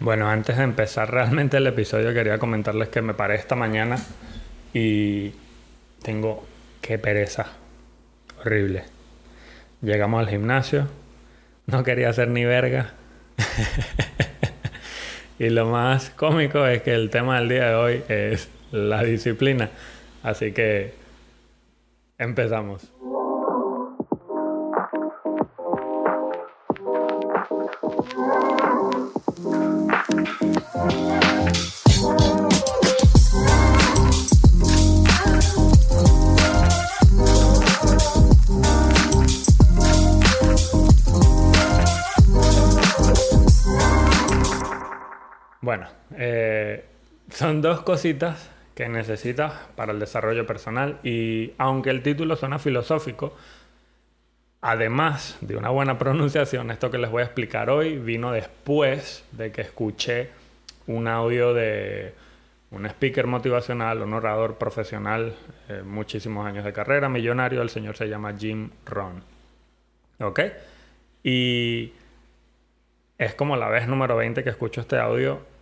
Bueno, antes de empezar realmente el episodio quería comentarles que me paré esta mañana y tengo qué pereza. Horrible. Llegamos al gimnasio, no quería hacer ni verga. y lo más cómico es que el tema del día de hoy es la disciplina. Así que empezamos. Bueno, eh, son dos cositas que necesitas para el desarrollo personal y aunque el título suena filosófico, además de una buena pronunciación, esto que les voy a explicar hoy vino después de que escuché un audio de un speaker motivacional, un orador profesional, eh, muchísimos años de carrera, millonario, el señor se llama Jim Rohn. ¿Ok? Y es como la vez número 20 que escucho este audio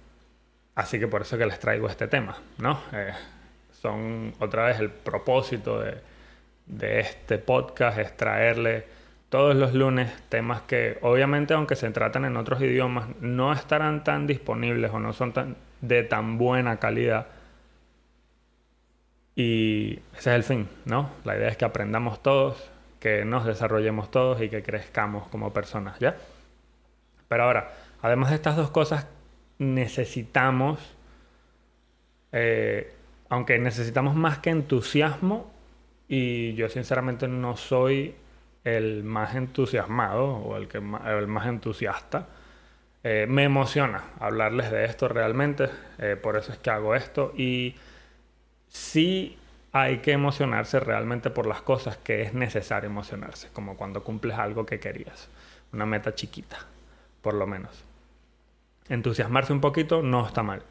Así que por eso que les traigo este tema, ¿no? Eh, son otra vez el propósito de, este podcast es traerle todos los lunes temas que obviamente aunque se tratan en otros idiomas no estarán tan disponibles o no son tan, de tan buena calidad. Y ese es el fin, ¿no? La idea es que aprendamos todos, que nos desarrollemos todos y que crezcamos como personas, ¿ya? Pero ahora, además de estas dos cosas necesitamos, eh, aunque necesitamos más que entusiasmo, y yo sinceramente no soy el más entusiasmado o el, que el más entusiasta, eh, me emociona hablarles de esto realmente, eh, por eso es que hago esto, y sí hay que emocionarse realmente por las cosas que es necesario emocionarse, como cuando cumples algo que querías, una meta chiquita, por lo menos entusiasmarse un poquito no está mal.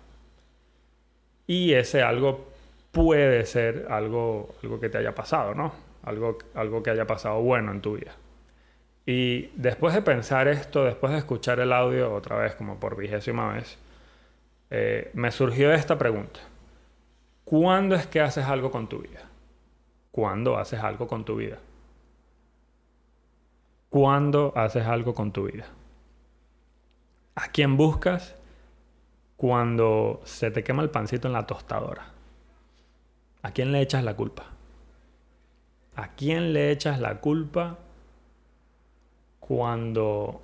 Y ese algo puede ser algo, algo que te haya pasado, ¿no? Algo, algo que haya pasado bueno en tu vida. Y después de pensar esto, después de escuchar el audio otra vez, como por vigésima vez, eh, me surgió esta pregunta. ¿Cuándo es que haces algo con tu vida? ¿Cuándo haces algo con tu vida? ¿Cuándo haces algo con tu vida? ¿A quién buscas cuando se te quema el pancito en la tostadora? ¿A quién le echas la culpa? ¿A quién le echas la culpa cuando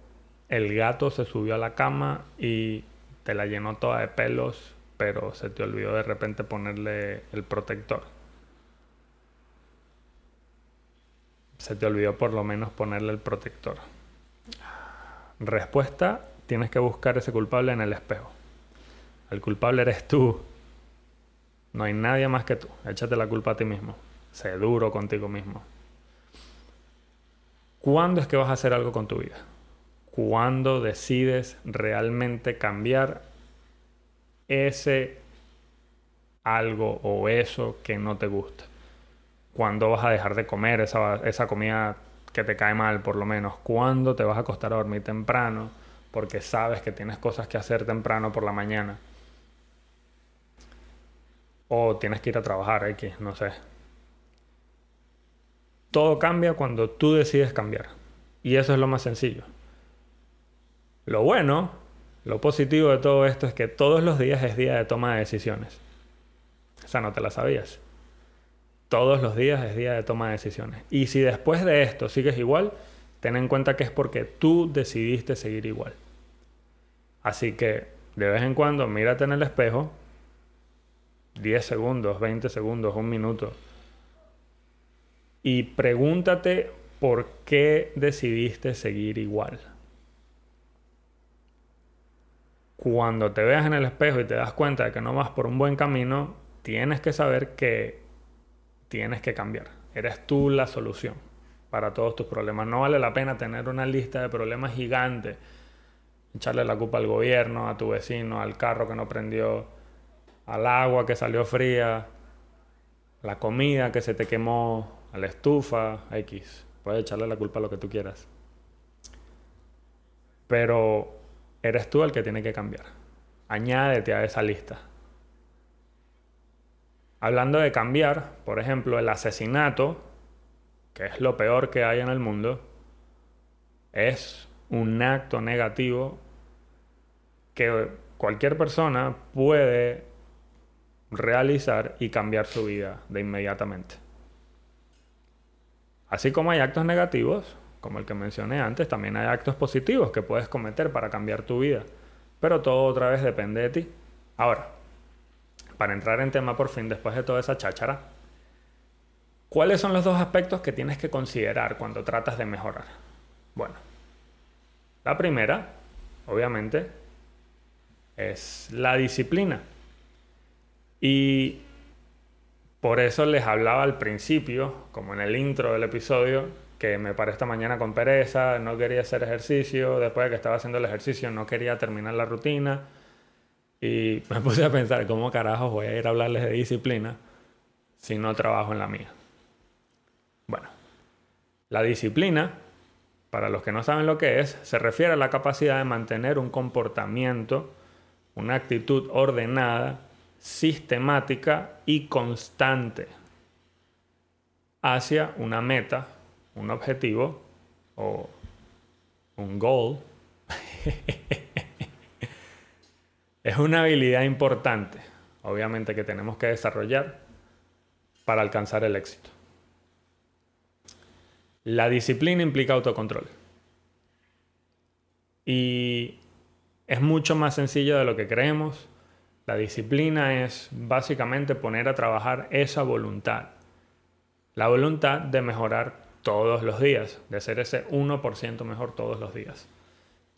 el gato se subió a la cama y te la llenó toda de pelos, pero se te olvidó de repente ponerle el protector? Se te olvidó por lo menos ponerle el protector. Respuesta tienes que buscar ese culpable en el espejo. El culpable eres tú. No hay nadie más que tú. Échate la culpa a ti mismo. Sé duro contigo mismo. ¿Cuándo es que vas a hacer algo con tu vida? ¿Cuándo decides realmente cambiar ese algo o eso que no te gusta? ¿Cuándo vas a dejar de comer esa, esa comida que te cae mal por lo menos? ¿Cuándo te vas a acostar a dormir temprano? Porque sabes que tienes cosas que hacer temprano por la mañana. O tienes que ir a trabajar, X, no sé. Todo cambia cuando tú decides cambiar. Y eso es lo más sencillo. Lo bueno, lo positivo de todo esto es que todos los días es día de toma de decisiones. Esa no te la sabías. Todos los días es día de toma de decisiones. Y si después de esto sigues igual, ten en cuenta que es porque tú decidiste seguir igual. Así que de vez en cuando mírate en el espejo, 10 segundos, 20 segundos, un minuto, y pregúntate por qué decidiste seguir igual. Cuando te veas en el espejo y te das cuenta de que no vas por un buen camino, tienes que saber que tienes que cambiar. Eres tú la solución para todos tus problemas. No vale la pena tener una lista de problemas gigante echarle la culpa al gobierno, a tu vecino, al carro que no prendió, al agua que salió fría, la comida que se te quemó, a la estufa, X. Puedes echarle la culpa a lo que tú quieras. Pero eres tú el que tiene que cambiar. añádete a esa lista. Hablando de cambiar, por ejemplo, el asesinato, que es lo peor que hay en el mundo, es un acto negativo que cualquier persona puede realizar y cambiar su vida de inmediatamente. Así como hay actos negativos, como el que mencioné antes, también hay actos positivos que puedes cometer para cambiar tu vida. Pero todo otra vez depende de ti. Ahora, para entrar en tema por fin después de toda esa cháchara, ¿cuáles son los dos aspectos que tienes que considerar cuando tratas de mejorar? Bueno, la primera, obviamente, es la disciplina. Y por eso les hablaba al principio, como en el intro del episodio, que me paré esta mañana con pereza, no quería hacer ejercicio, después de que estaba haciendo el ejercicio no quería terminar la rutina y me puse a pensar cómo carajos voy a ir a hablarles de disciplina si no trabajo en la mía. La disciplina, para los que no saben lo que es, se refiere a la capacidad de mantener un comportamiento, una actitud ordenada, sistemática y constante hacia una meta un objetivo o un goal es una habilidad importante, obviamente, que tenemos que desarrollar para alcanzar el éxito. La disciplina implica autocontrol. Y es mucho más sencillo de lo que creemos. La disciplina es básicamente poner a trabajar esa voluntad. La voluntad de mejorar todos los días, de ser ese 1% mejor todos los días.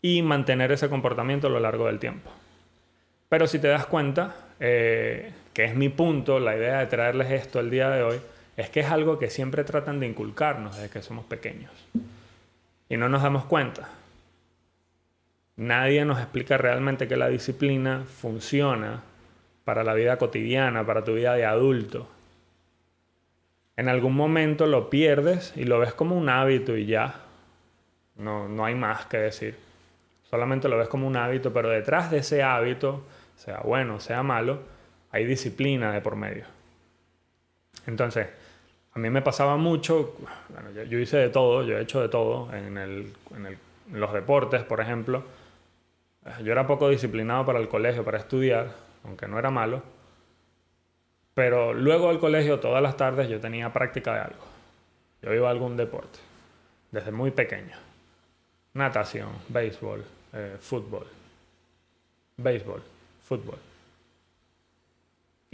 Y mantener ese comportamiento a lo largo del tiempo. Pero si te das cuenta, eh, que es mi punto, la idea de traerles esto el día de hoy, es que es algo que siempre tratan de inculcarnos desde que somos pequeños. Y no nos damos cuenta. Nadie nos explica realmente que la disciplina funciona para la vida cotidiana, para tu vida de adulto en algún momento lo pierdes y lo ves como un hábito y ya. No, no hay más que decir. Solamente lo ves como un hábito, pero detrás de ese hábito, sea bueno, sea malo, hay disciplina de por medio. Entonces, a mí me pasaba mucho, bueno, yo, hice de todo, yo he hecho de todo en, los deportes, por ejemplo. Yo era poco disciplinado para el colegio, para estudiar, aunque no era malo pero luego al colegio, todas las tardes, yo tenía práctica de algo. Yo iba a algún deporte, desde muy pequeño. Natación, béisbol, eh, fútbol. Béisbol, fútbol.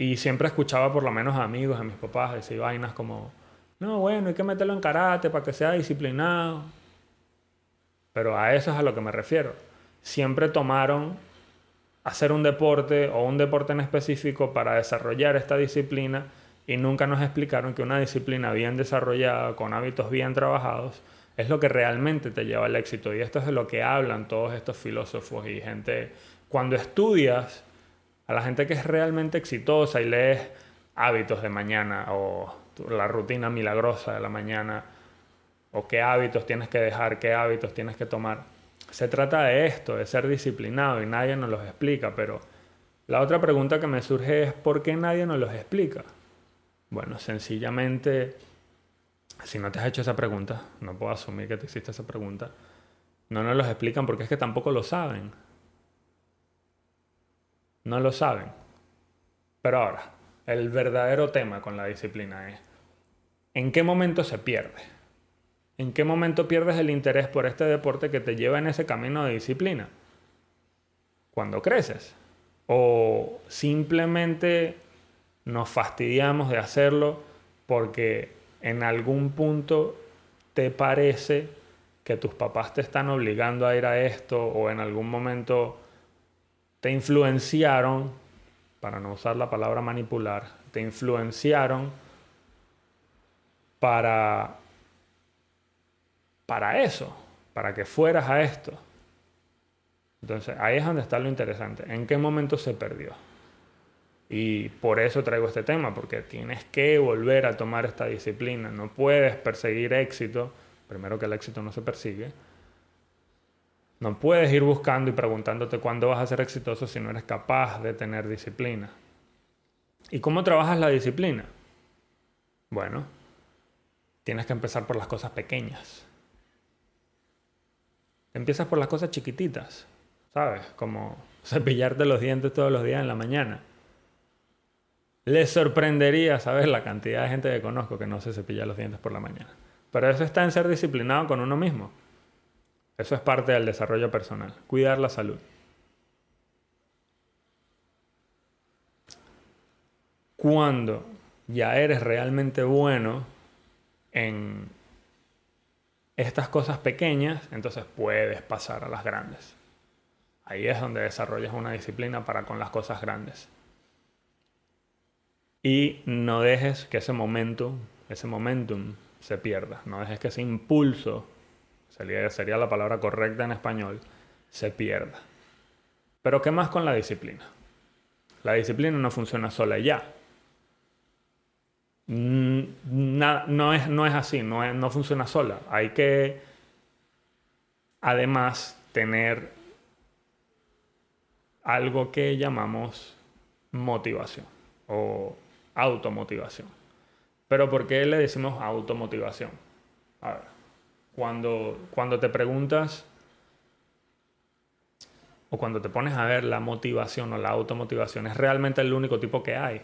Y siempre escuchaba por lo menos a amigos, a mis papás, decir vainas como, no, bueno, hay que meterlo en karate para que sea disciplinado. Pero a eso es a lo que me refiero. Siempre tomaron hacer un deporte o un deporte en específico para desarrollar esta disciplina y nunca nos explicaron que una disciplina bien desarrollada, con hábitos bien trabajados, es lo que realmente te lleva al éxito. Y esto es de lo que hablan todos estos filósofos y gente. Cuando estudias a la gente que es realmente exitosa y lees hábitos de mañana o la rutina milagrosa de la mañana, o qué hábitos tienes que dejar, qué hábitos tienes que tomar, se trata de esto, de ser disciplinado y nadie nos los explica, pero la otra pregunta que me surge es ¿por qué nadie nos los explica? Bueno, sencillamente, si no te has hecho esa pregunta, no puedo asumir que te hiciste esa pregunta, no nos los explican porque es que tampoco lo saben. No lo saben. Pero ahora, el verdadero tema con la disciplina es, ¿en qué momento se pierde? ¿En qué momento pierdes el interés por este deporte que te lleva en ese camino de disciplina? Cuando creces. O simplemente nos fastidiamos de hacerlo porque en algún punto te parece que tus papás te están obligando a ir a esto o en algún momento te influenciaron, para no usar la palabra manipular, te influenciaron para para eso, para que fueras a esto. Entonces, ahí es donde está lo interesante. ¿En qué momento se perdió? Y por eso traigo este tema, porque tienes que volver a tomar esta disciplina. No puedes perseguir éxito, primero que el éxito no se persigue, No puedes ir buscando y preguntándote cuándo vas a ser exitoso si no eres capaz de tener disciplina. ¿Y cómo trabajas la disciplina? Bueno, tienes que empezar por las cosas pequeñas. Empiezas por las cosas chiquititas, ¿sabes? Como cepillarte los dientes todos los días en la mañana. Les sorprendería saber la cantidad de gente que conozco que no se cepilla los dientes por la mañana. Pero eso está en ser disciplinado con uno mismo. Eso es parte del desarrollo personal, cuidar la salud. Cuando ya eres realmente bueno en estas cosas pequeñas, entonces puedes pasar a las grandes. Ahí es donde desarrollas una disciplina para con las cosas grandes. Y no dejes que ese momento, ese momentum se pierda. No dejes que ese impulso sería, sería la palabra correcta en español, se pierda. Pero ¿qué más con la disciplina? La disciplina no funciona sola ya. Mm, no, es, no es así, no, no funciona sola. Hay que, además, tener algo que llamamos motivación o automotivación. Pero ¿por qué le decimos automotivación? A ver, cuando, cuando te preguntas o cuando te pones a ver la motivación o la automotivación, es realmente el único tipo que hay.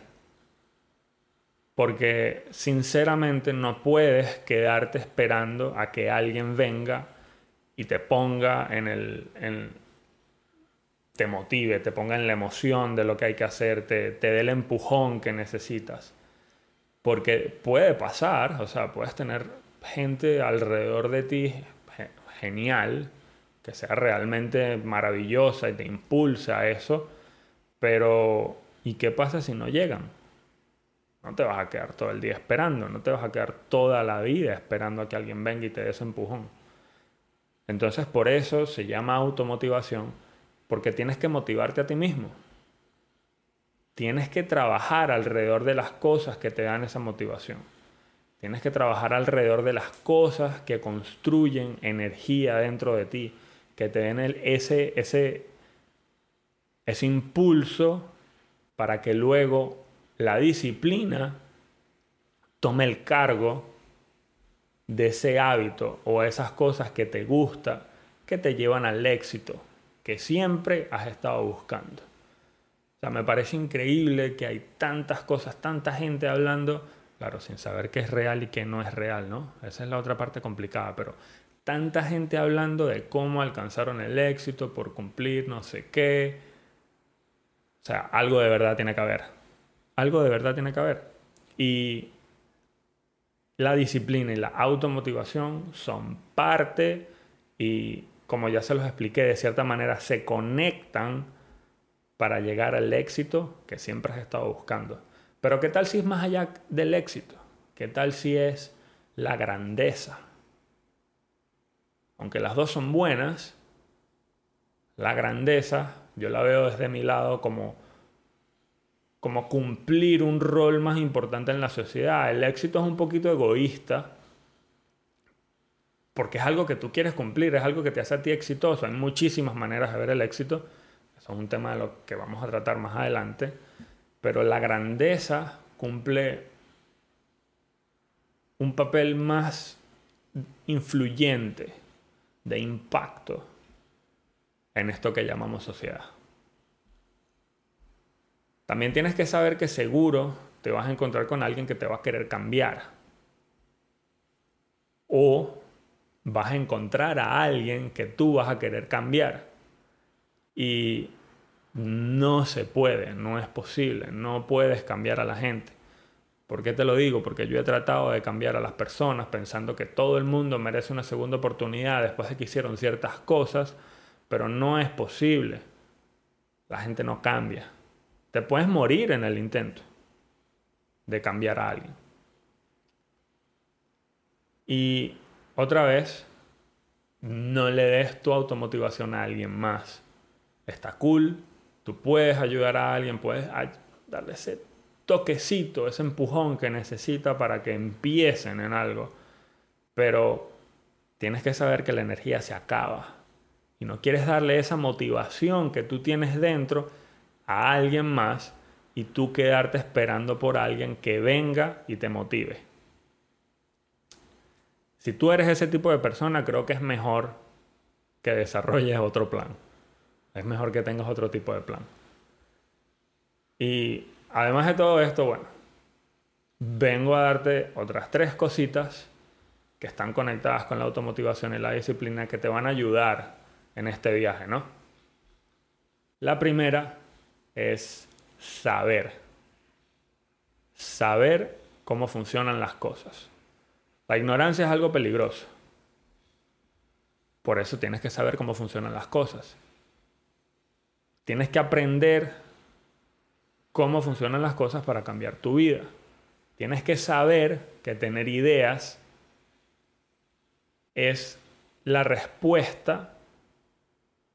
Porque sinceramente no puedes quedarte esperando a que alguien venga y te ponga en el... te motive, te ponga en la emoción de lo que hay que hacer, te, te dé el empujón que necesitas. Porque puede pasar, o sea, puedes tener gente alrededor de ti genial, que sea realmente maravillosa y te impulsa a eso, pero ¿y qué pasa si no llegan? No te vas a quedar todo el día esperando, no te vas a quedar toda la vida esperando a que alguien venga y te dé ese empujón. Entonces por eso se llama automotivación, porque tienes que motivarte a ti mismo. Tienes que trabajar alrededor de las cosas que te dan esa motivación. Tienes que trabajar alrededor de las cosas que construyen energía dentro de ti, que te den ese, ese, ese impulso para que luego la disciplina tome el cargo de ese hábito o esas cosas que te gusta, que te llevan al éxito, que siempre has estado buscando. O sea, me parece increíble que hay tantas cosas, tanta gente hablando Claro, sin saber qué es real y qué no es real, ¿no? Esa es la otra parte complicada, pero tanta gente hablando de cómo alcanzaron el éxito por cumplir no sé qué. O sea, algo de verdad tiene que haber. Algo de verdad tiene que haber. Y la disciplina y la automotivación son parte y, como ya se los expliqué, de cierta manera se conectan para llegar al éxito que siempre has estado buscando. Pero ¿qué tal si es más allá del éxito? ¿Qué tal si es la grandeza? Aunque las dos son buenas, la grandeza yo la veo desde mi lado como, como cumplir un rol más importante en la sociedad. El éxito es un poquito egoísta porque es algo que tú quieres cumplir, es algo que te hace a ti exitoso. Hay muchísimas maneras de ver el éxito. Eso es un tema de lo que vamos a tratar más adelante pero la grandeza cumple un papel más influyente, de impacto en esto que llamamos sociedad. También tienes que saber que seguro te vas a encontrar con alguien que te va a querer cambiar. O vas a encontrar a alguien que tú vas a querer cambiar. Y no se puede, no es posible, no puedes cambiar a la gente. ¿Por qué te lo digo? Porque yo he tratado de cambiar a las personas pensando que todo el mundo merece una segunda oportunidad después de que hicieron ciertas cosas, pero no es posible. La gente no cambia. Te puedes morir en el intento de cambiar a alguien. Y otra vez, no le des tu automotivación a alguien más. Está cool, Tú puedes ayudar a alguien, puedes darle ese toquecito, ese empujón que necesita para que empiecen en algo. Pero tienes que saber que la energía se acaba y no quieres darle esa motivación que tú tienes dentro a alguien más y tú quedarte esperando por alguien que venga y te motive. Si tú eres ese tipo de persona, creo que es mejor que desarrolles otro plan. Es mejor que tengas otro tipo de plan. Y además de todo esto, bueno, vengo a darte otras tres cositas que están conectadas con la automotivación y la disciplina que te van a ayudar en este viaje, ¿no? La primera es saber. Saber cómo funcionan las cosas. La ignorancia es algo peligroso. Por eso tienes que saber cómo funcionan las cosas. Tienes que aprender cómo funcionan las cosas para cambiar tu vida. Tienes que saber que tener ideas es la respuesta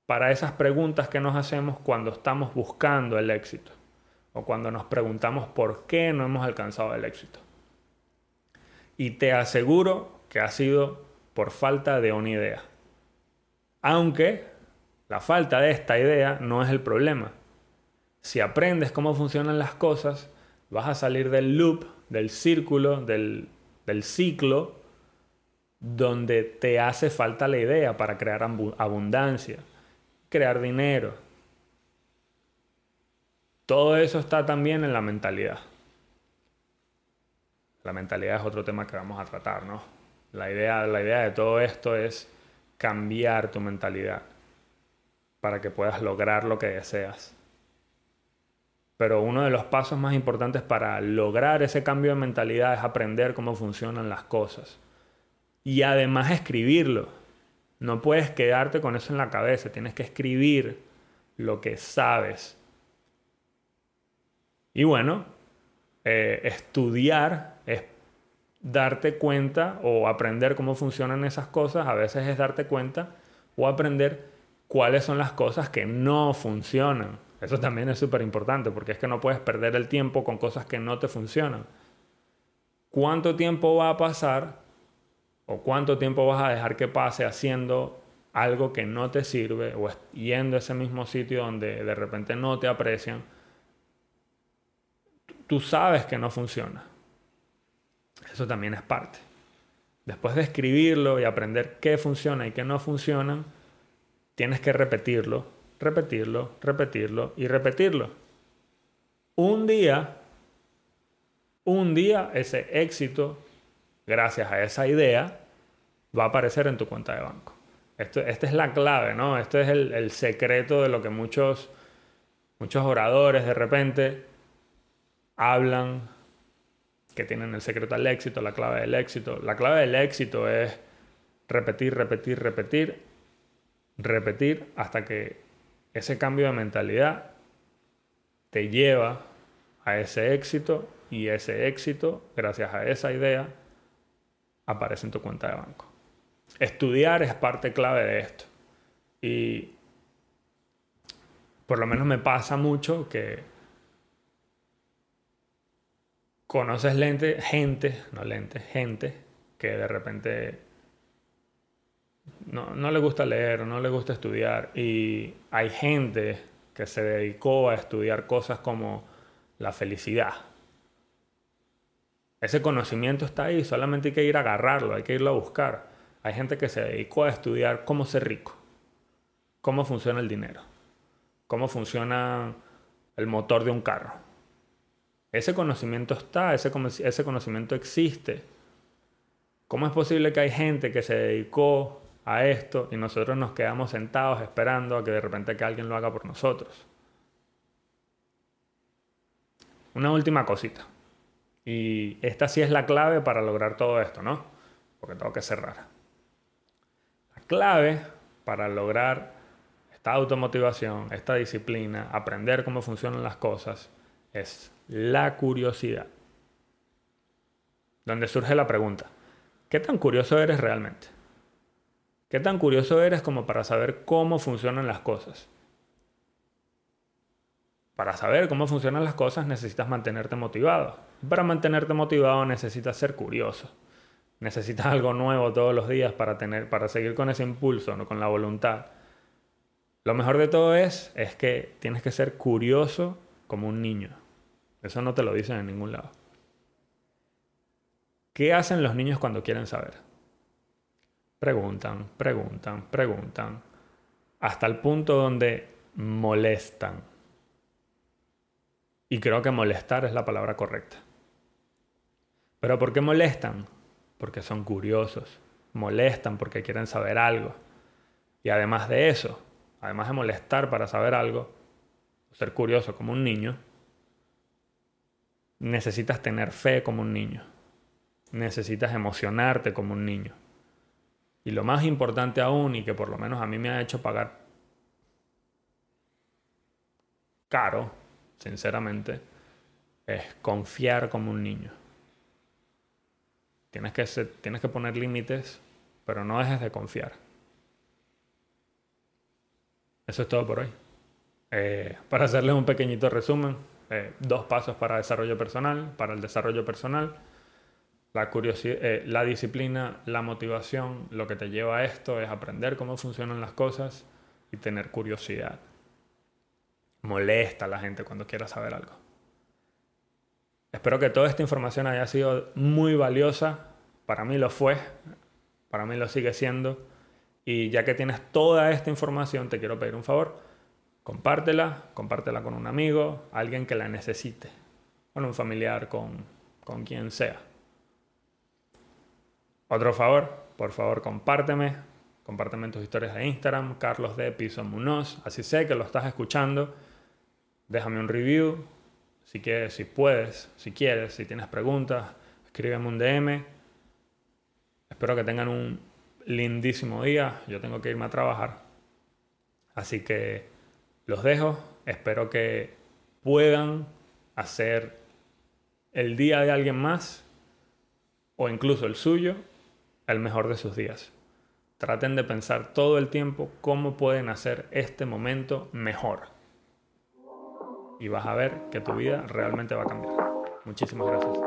para esas preguntas que nos hacemos cuando estamos buscando el éxito o cuando nos preguntamos por qué no hemos alcanzado el éxito. Y te aseguro que ha sido por falta de una idea. Aunque la falta de esta idea no es el problema. Si aprendes cómo funcionan las cosas, vas a salir del loop, del círculo, del, ciclo donde te hace falta la idea para crear abundancia, crear dinero. Todo eso está también en la mentalidad. La mentalidad es otro tema que vamos a tratar, ¿no? La idea, la idea de todo esto es cambiar tu mentalidad para que puedas lograr lo que deseas. Pero uno de los pasos más importantes para lograr ese cambio de mentalidad es aprender cómo funcionan las cosas y además escribirlo. No puedes quedarte con eso en la cabeza, tienes que escribir lo que sabes. Y bueno, eh, estudiar es darte cuenta o aprender cómo funcionan esas cosas, a veces es darte cuenta o aprender cuáles son las cosas que no funcionan. Eso también es súper importante porque es que no puedes perder el tiempo con cosas que no te funcionan. ¿Cuánto tiempo va a pasar o cuánto tiempo vas a dejar que pase haciendo algo que no te sirve o yendo a ese mismo sitio donde de repente no te aprecian, tú sabes que no funciona. Eso también es parte. Después de escribirlo y aprender qué funciona y qué no funciona, tienes que repetirlo, repetirlo, repetirlo y repetirlo. Un día, un día ese éxito gracias a esa idea, va a aparecer en tu cuenta de banco. Esto, esta es la clave, ¿no? Este es el, secreto de lo que muchos, muchos oradores de repente hablan, que tienen el secreto al éxito, la clave del éxito. La clave del éxito es repetir, repetir, repetir, repetir hasta que ese cambio de mentalidad te lleva a ese éxito y ese éxito, gracias a esa idea, aparece en tu cuenta de banco. Estudiar es parte clave de esto. Y por lo menos me pasa mucho que conoces lente, gente, no lente, gente que de repente no, no le gusta leer, no le gusta estudiar. Y hay gente que se dedicó a estudiar cosas como la felicidad, ese conocimiento está ahí, solamente hay que ir a agarrarlo, hay que irlo a buscar. Hay gente que se dedicó a estudiar cómo ser rico, cómo funciona el dinero, cómo funciona el motor de un carro. Ese conocimiento está, ese, ese conocimiento existe. ¿Cómo es posible que hay gente que se dedicó a esto y nosotros nos quedamos sentados esperando a que de repente que alguien lo haga por nosotros? Una última cosita. Y esta sí es la clave para lograr todo esto, ¿no? Porque tengo que cerrar. La clave para lograr esta automotivación, esta disciplina, aprender cómo funcionan las cosas, es la curiosidad. Donde surge la pregunta, ¿qué tan curioso eres realmente? ¿Qué tan curioso eres como para saber cómo funcionan las cosas? Para saber cómo funcionan las cosas necesitas mantenerte motivado. Para mantenerte motivado necesitas ser curioso. Necesitas algo nuevo todos los días para, tener, para seguir con ese impulso, con la voluntad. Lo mejor de todo es, es que tienes que ser curioso como un niño. Eso no te lo dicen en ningún lado. ¿Qué hacen los niños cuando quieren saber? Preguntan, preguntan, preguntan, hasta el punto donde molestan. Y creo que molestar es la palabra correcta. ¿Pero por qué molestan? Porque son curiosos. Molestan porque quieren saber algo. Y además de eso, además de molestar para saber algo, ser curioso como un niño, necesitas tener fe como un niño. Necesitas emocionarte como un niño. Y lo más importante aún, y que por lo menos a mí me ha hecho pagar caro, sinceramente, es confiar como un niño. Tienes que, tienes que poner límites, pero no dejes de confiar. Eso es todo por hoy. Eh, para hacerles un pequeñito resumen, eh, dos pasos para desarrollo personal, para el desarrollo personal, la, eh, la disciplina, la motivación, lo que te lleva a esto es aprender cómo funcionan las cosas y tener curiosidad. Molesta a la gente cuando quiera saber algo. Espero que toda esta información haya sido muy valiosa. Para mí lo fue, para mí lo sigue siendo. Y ya que tienes toda esta información, te quiero pedir un favor. Compártela, compártela con un amigo, alguien que la necesite, con un familiar, con, con quien sea. Otro favor, por favor compárteme, compárteme tus historias de Instagram, Carlos de Piso Munoz, así sé que lo estás escuchando. Déjame un review, si quieres, si puedes, si quieres, si tienes preguntas, escríbeme un DM. Espero que tengan un lindísimo día. Yo tengo que irme a trabajar. Así que los dejo. Espero que puedan hacer el día de alguien más o incluso el suyo el mejor de sus días. Traten de pensar todo el tiempo cómo pueden hacer este momento mejor. Y vas a ver que tu vida realmente va a cambiar. Muchísimas gracias.